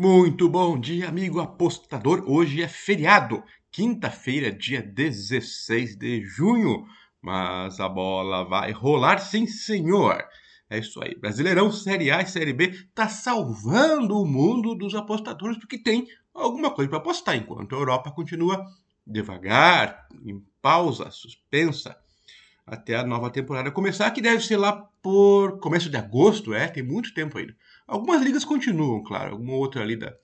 Muito bom dia, amigo apostador. Hoje é feriado, quinta-feira, dia 16 de junho. Mas a bola vai rolar, sim, senhor. É isso aí. Brasileirão, Série A e Série B tá salvando o mundo dos apostadores porque tem alguma coisa para apostar, enquanto a Europa continua devagar, em pausa, suspensa, até a nova temporada começar, que deve ser lá por começo de agosto, é, tem muito tempo ainda. Algumas ligas continuam, claro, alguma outra ali da,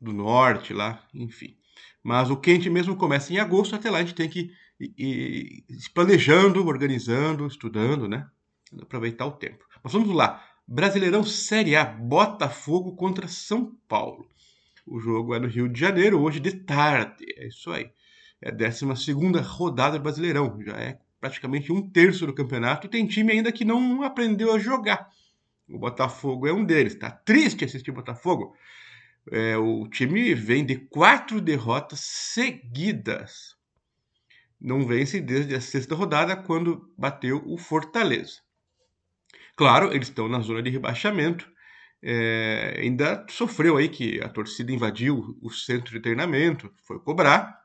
do norte lá, enfim. Mas o quente mesmo começa em agosto, até lá a gente tem que ir, ir, ir planejando, organizando, estudando, né? Aproveitar o tempo. Mas vamos lá. Brasileirão Série A, Botafogo contra São Paulo. O jogo é no Rio de Janeiro, hoje de tarde. É isso aí. É a 12 rodada do Brasileirão. Já é praticamente um terço do campeonato. E tem time ainda que não aprendeu a jogar. O Botafogo é um deles. Tá triste assistir o Botafogo. É, o time vem de quatro derrotas seguidas. Não vence desde a sexta rodada, quando bateu o Fortaleza. Claro, eles estão na zona de rebaixamento. É, ainda sofreu aí que a torcida invadiu o centro de treinamento, foi cobrar.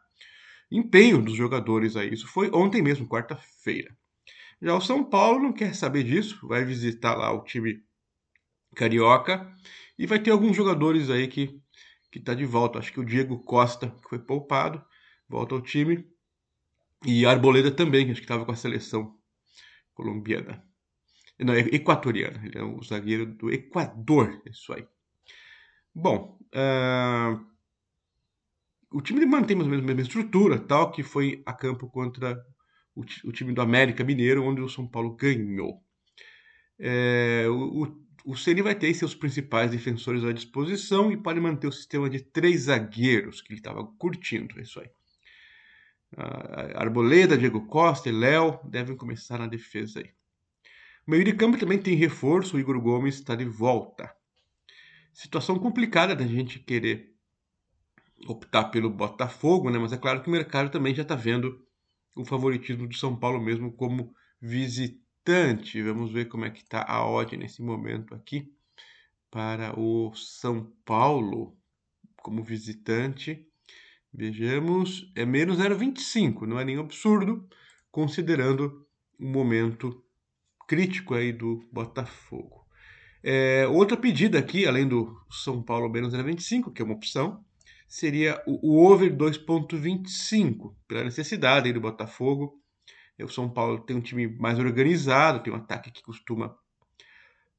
Empenho dos jogadores aí. Isso foi ontem mesmo, quarta-feira. Já o São Paulo não quer saber disso, vai visitar lá o time carioca e vai ter alguns jogadores aí que que tá de volta. Acho que o Diego Costa, que foi poupado, volta ao time. E Arboleda também, acho que estava com a seleção colombiana. Não, é equatoriana. Ele é o zagueiro do Equador. Isso aí. Bom, uh, o time mantém mais ou menos a mesma estrutura, tal, que foi a campo contra o, o time do América Mineiro, onde o São Paulo ganhou. É, o, o, Ceni vai ter seus principais defensores à disposição e pode manter o sistema de três zagueiros, que ele estava curtindo. É isso aí. Arboleda, Diego Costa e Léo devem começar na defesa aí. O meio de campo também tem reforço, o Igor Gomes está de volta. Situação complicada da gente querer optar pelo Botafogo, né? Mas é claro que o mercado também já está vendo o favoritismo do São Paulo mesmo como visitante. Vamos ver como é que está a odd nesse momento aqui para o São Paulo como visitante. Vejamos, é menos 0,25, não é nem absurdo, considerando o momento crítico aí do Botafogo. É, outra pedida aqui, além do São Paulo menos 0,25, que é uma opção, seria o, o over 2,25, pela necessidade aí do Botafogo. O São Paulo tem um time mais organizado, tem um ataque que costuma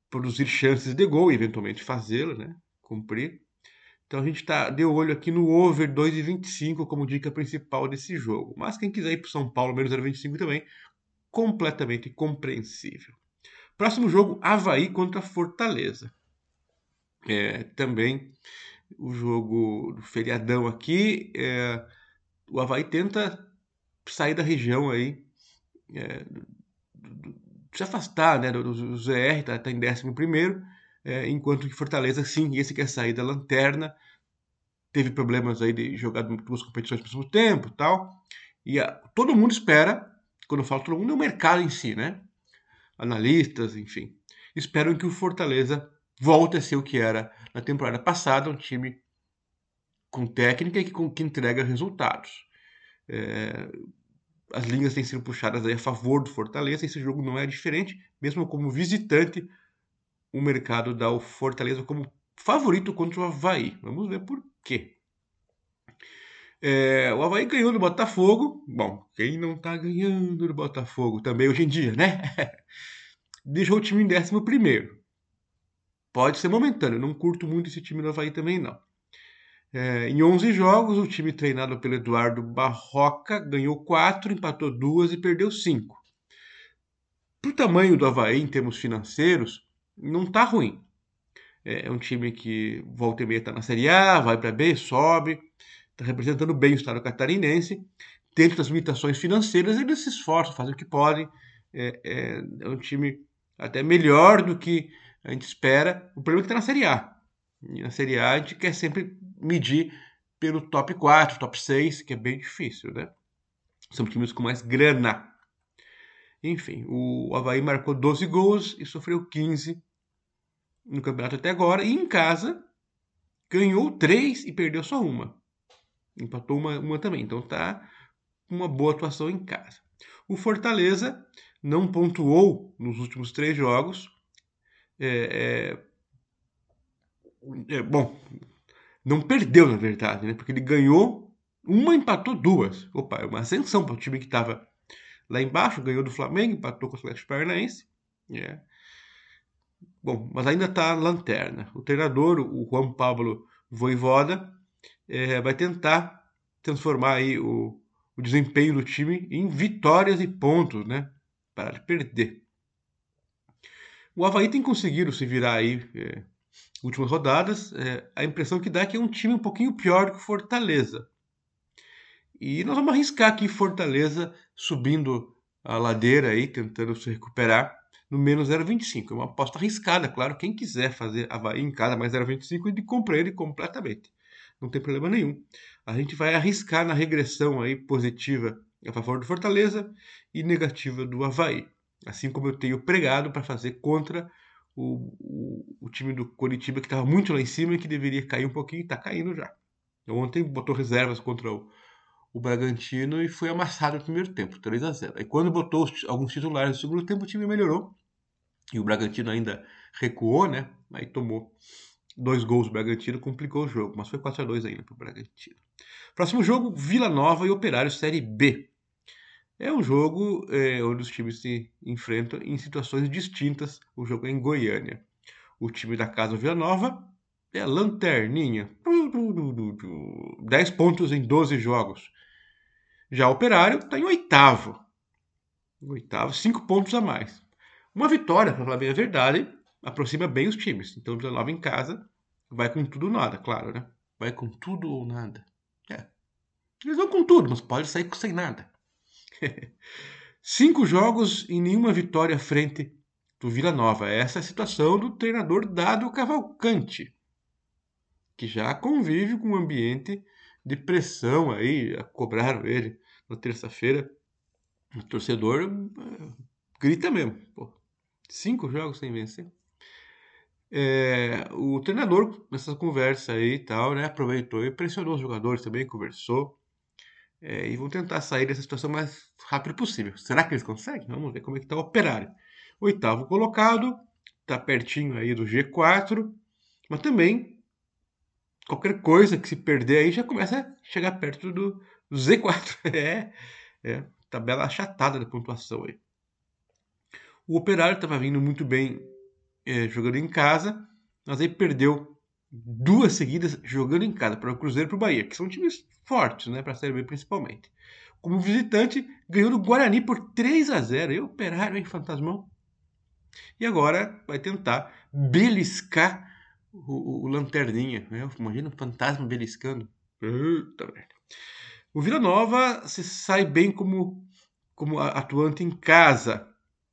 produzir chances de gol e eventualmente fazê-lo, né? Cumprir. Então a gente está de olho aqui no over 2,25 como dica principal desse jogo. Mas quem quiser ir para o São Paulo menos 0,25 também, completamente compreensível. Próximo jogo, Havaí contra Fortaleza. É, também o jogo do feriadão aqui. É, o Havaí tenta sair da região aí, é, se afastar né, do ZR, está tá em 11 primeiro, é, enquanto que Fortaleza, sim, esse quer sair da lanterna, teve problemas aí de jogar duas competições ao mesmo tempo tal, e a, todo mundo espera quando eu falo todo mundo, é o mercado em si, né? Analistas, enfim. Esperam que o Fortaleza volte a ser o que era na temporada passada, um time com técnica e que, que entrega resultados. É, as linhas têm sido puxadas a favor do Fortaleza, esse jogo não é diferente, mesmo como visitante, o mercado dá o Fortaleza como favorito contra o Havaí. Vamos ver por quê. É, o Havaí ganhou do Botafogo. Bom, quem não tá ganhando do Botafogo também hoje em dia, né? Deixou o time em 11 primeiro. Pode ser momentâneo, não curto muito esse time do Havaí também, não. É, em 11 jogos, o time treinado pelo Eduardo Barroca ganhou 4, empatou 2 e perdeu 5. Para o tamanho do Havaí em termos financeiros, não tá ruim. É, é um time que volta e meia tá na Série A, vai para B, sobe está representando bem o Estado catarinense. Dentro das limitações financeiras, eles se esforçam, fazem o que podem. É, é, é um time até melhor do que a gente espera. O problema é que está na Série A. Na Série A a gente quer sempre medir pelo top 4, top 6, que é bem difícil, né? São times com mais grana. Enfim, o Havaí marcou 12 gols e sofreu 15 no campeonato até agora. E em casa, ganhou três e perdeu só uma. Empatou uma, uma também. Então tá uma boa atuação em casa. O Fortaleza não pontuou nos últimos três jogos. É, é, é, bom, não perdeu na verdade, né? Porque ele ganhou uma, empatou duas. Opa, é uma ascensão para o time que estava lá embaixo, ganhou do Flamengo, empatou com o Atlético Paranaense. É. Bom, mas ainda está lanterna. O treinador, o Juan Pablo Voivoda, é, vai tentar transformar aí o, o desempenho do time em vitórias e pontos, né? Para de perder. O Havaí tem conseguido se virar aí é, últimas rodadas. É, a impressão que dá é que é um time um pouquinho pior que o Fortaleza. E nós vamos arriscar aqui Fortaleza subindo a ladeira aí, tentando se recuperar no menos 0,25. É uma aposta arriscada, claro. Quem quiser fazer Havaí em casa mais 0,25, ele compra ele completamente. Não tem problema nenhum. A gente vai arriscar na regressão aí positiva a favor do Fortaleza e negativa do Havaí. Assim como eu tenho pregado para fazer contra o, o, o, time do Coritiba, que estava muito lá em cima e que deveria cair um pouquinho, está caindo já. Ontem botou reservas contra o, o Bragantino e foi amassado no primeiro tempo, 3 a 0 Aí quando botou os, alguns titulares no segundo tempo, o time melhorou. E o Bragantino ainda recuou, né? Aí tomou dois gols do Bragantino, complicou o jogo, mas foi 4 a 2 ainda para o Bragantino. Próximo jogo, Vila Nova e Operário Série B. É um jogo é, onde os times se enfrentam em situações distintas. O jogo é em Goiânia. O time da casa Vila Nova é a lanterninha. 10 pontos em 12 jogos. Já o Operário está em oitavo. Oitavo, 5 pontos a mais. Uma vitória, para falar bem a verdade, aproxima bem os times. Então o Vila Nova em casa vai com tudo ou nada, claro, né? Vai com tudo ou nada. É. Eles vão com tudo, mas pode sair sem nada. Cinco jogos e nenhuma vitória frente do Vila Nova. Essa é a situação do treinador Dado Cavalcante, que já convive com um ambiente de pressão aí. Cobraram ele na terça-feira. O torcedor eh, grita mesmo. Pô, cinco jogos sem vencer. É, o treinador, nessa conversa aí e tal, né, aproveitou e pressionou os jogadores também, conversou. É, e vão tentar sair dessa situação o mais rápido possível. Será que eles conseguem? Vamos ver como é que está o operário. Oitavo colocado, está pertinho aí do G4, mas também qualquer coisa que se perder aí já começa a chegar perto do, do Z4. é, é, tabela achatada da pontuação aí. O Operário estava vindo muito bem é, jogando em casa, mas aí perdeu duas seguidas jogando em casa para o Cruzeiro e para o Bahia, que são times fortes, né, para a Série B principalmente. Como visitante, ganhou do Guarani por 3 a 0 E Operário, fantasmão? E agora vai tentar beliscar o, o, o Lanterninha. Né? Imagina o fantasma beliscando. Merda. O Vila Nova se sai bem como, como atuante em casa.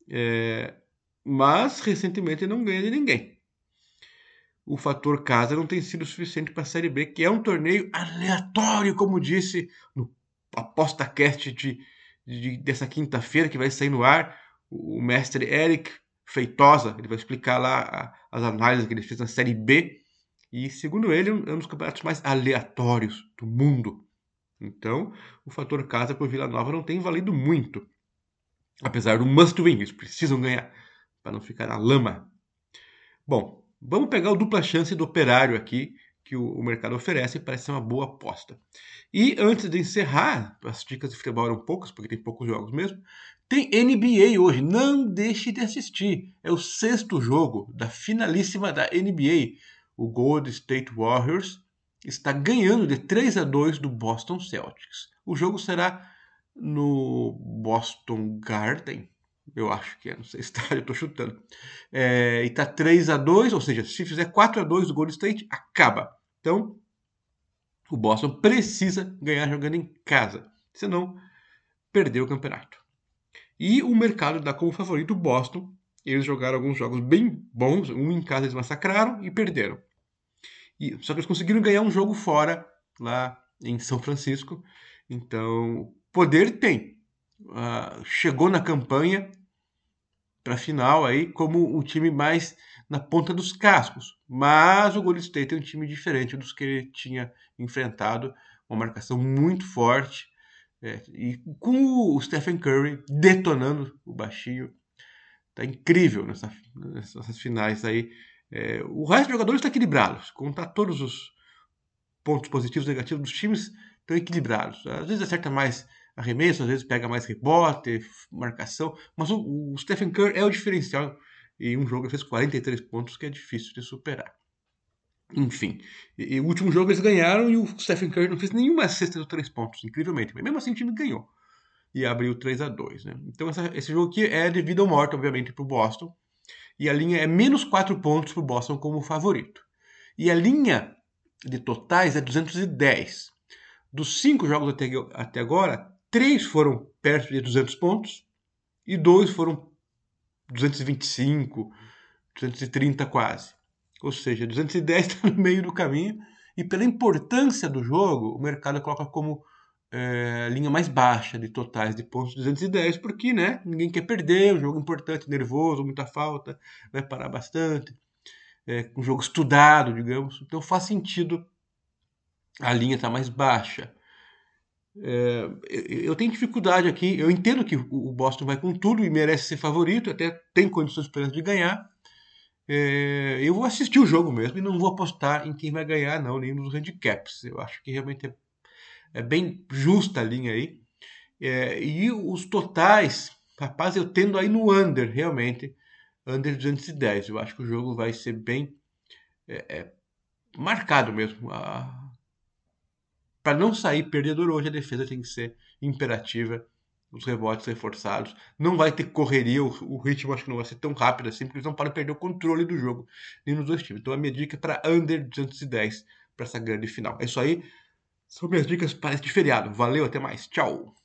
É, mas recentemente não ganha de ninguém o fator casa não tem sido suficiente para a Série B, que é um torneio aleatório, como disse no ApostaCast de, de, dessa quinta-feira, que vai sair no ar. O, mestre Eric Feitosa, ele vai explicar lá a, as análises que ele fez na Série B. E, segundo ele, é um dos campeonatos mais aleatórios do mundo. Então, o fator casa para o Vila Nova não tem valido muito. Apesar do must win, eles precisam ganhar para não ficar na lama. Bom, Vamos pegar o dupla chance do operário aqui, que o, o mercado oferece, parece ser uma boa aposta. E antes de encerrar, as dicas de futebol eram poucas, porque tem poucos jogos mesmo. Tem NBA hoje, não deixe de assistir. É o sexto jogo da finalíssima da NBA. O Golden State Warriors está ganhando de 3 a 2 do Boston Celtics. O jogo será no Boston Garden, eu acho que é, não sei estádio, eu tô chutando. É, e tá 3 a 2 ou seja, se fizer 4 a 2 do Golden State, acaba. Então, o Boston precisa ganhar jogando em casa, senão perdeu o campeonato. E o mercado dá como favorito o Boston. Eles jogaram alguns jogos bem bons, um em casa eles massacraram e perderam. E, só que eles conseguiram ganhar um jogo fora, lá em São Francisco. Então, poder tem. Uh, chegou na campanha, para a final aí como o time mais na ponta dos cascos. Mas o Golden State é um time diferente dos que ele tinha enfrentado, uma marcação muito forte. É, e com o Stephen Curry detonando o baixinho, tá incrível nessa, nessas finais aí. É, o resto dos jogadores está equilibrado, contar todos os pontos positivos e negativos dos times estão equilibrados. Às vezes acerta mais arremesso, às vezes pega mais rebote, marcação, mas o, o Stephen Curry é o diferencial e um jogo ele fez 43 pontos que é difícil de superar. Enfim, e, e, o último jogo eles ganharam e o Stephen Curry não fez nenhuma cesta de três pontos, incrivelmente. Mas mesmo assim o time ganhou e abriu 3 a 2 né? Então essa, esse jogo aqui é de vida ou morte, obviamente, para o Boston. E a linha é menos 4 pontos para o Boston como favorito. E a linha de totais é 210. Dos cinco jogos até, até agora, três foram perto de 200 pontos e dois foram 225, 230 quase. Ou seja, 210 está no meio do caminho e pela importância do jogo, o mercado coloca como é, linha mais baixa de totais de pontos 210, porque né, ninguém quer perder, um jogo importante, nervoso, muita falta, vai parar bastante, é, um jogo estudado, digamos, então faz sentido a linha estar tá mais baixa. É, eu tenho dificuldade aqui. Eu entendo que o Boston vai com tudo e merece ser favorito, até tem condições de ganhar. É, eu vou assistir o jogo mesmo e não vou apostar em quem vai ganhar, não, nem nos handicaps. Eu acho que realmente é, é bem justa a linha aí. É, e os totais, rapaz, eu tendo aí no under, realmente, under 210. Eu acho que o jogo vai ser bem é, é, marcado mesmo. A, para não sair perdedor hoje, a defesa tem que ser imperativa, os rebotes reforçados. Não vai ter correria, o, o ritmo acho que não vai ser tão rápido assim, porque eles não podem perder o controle do jogo nem nos dois times. Então a minha dica é para under 210 para essa grande final. É isso aí. São minhas dicas para este feriado. Valeu, até mais. Tchau.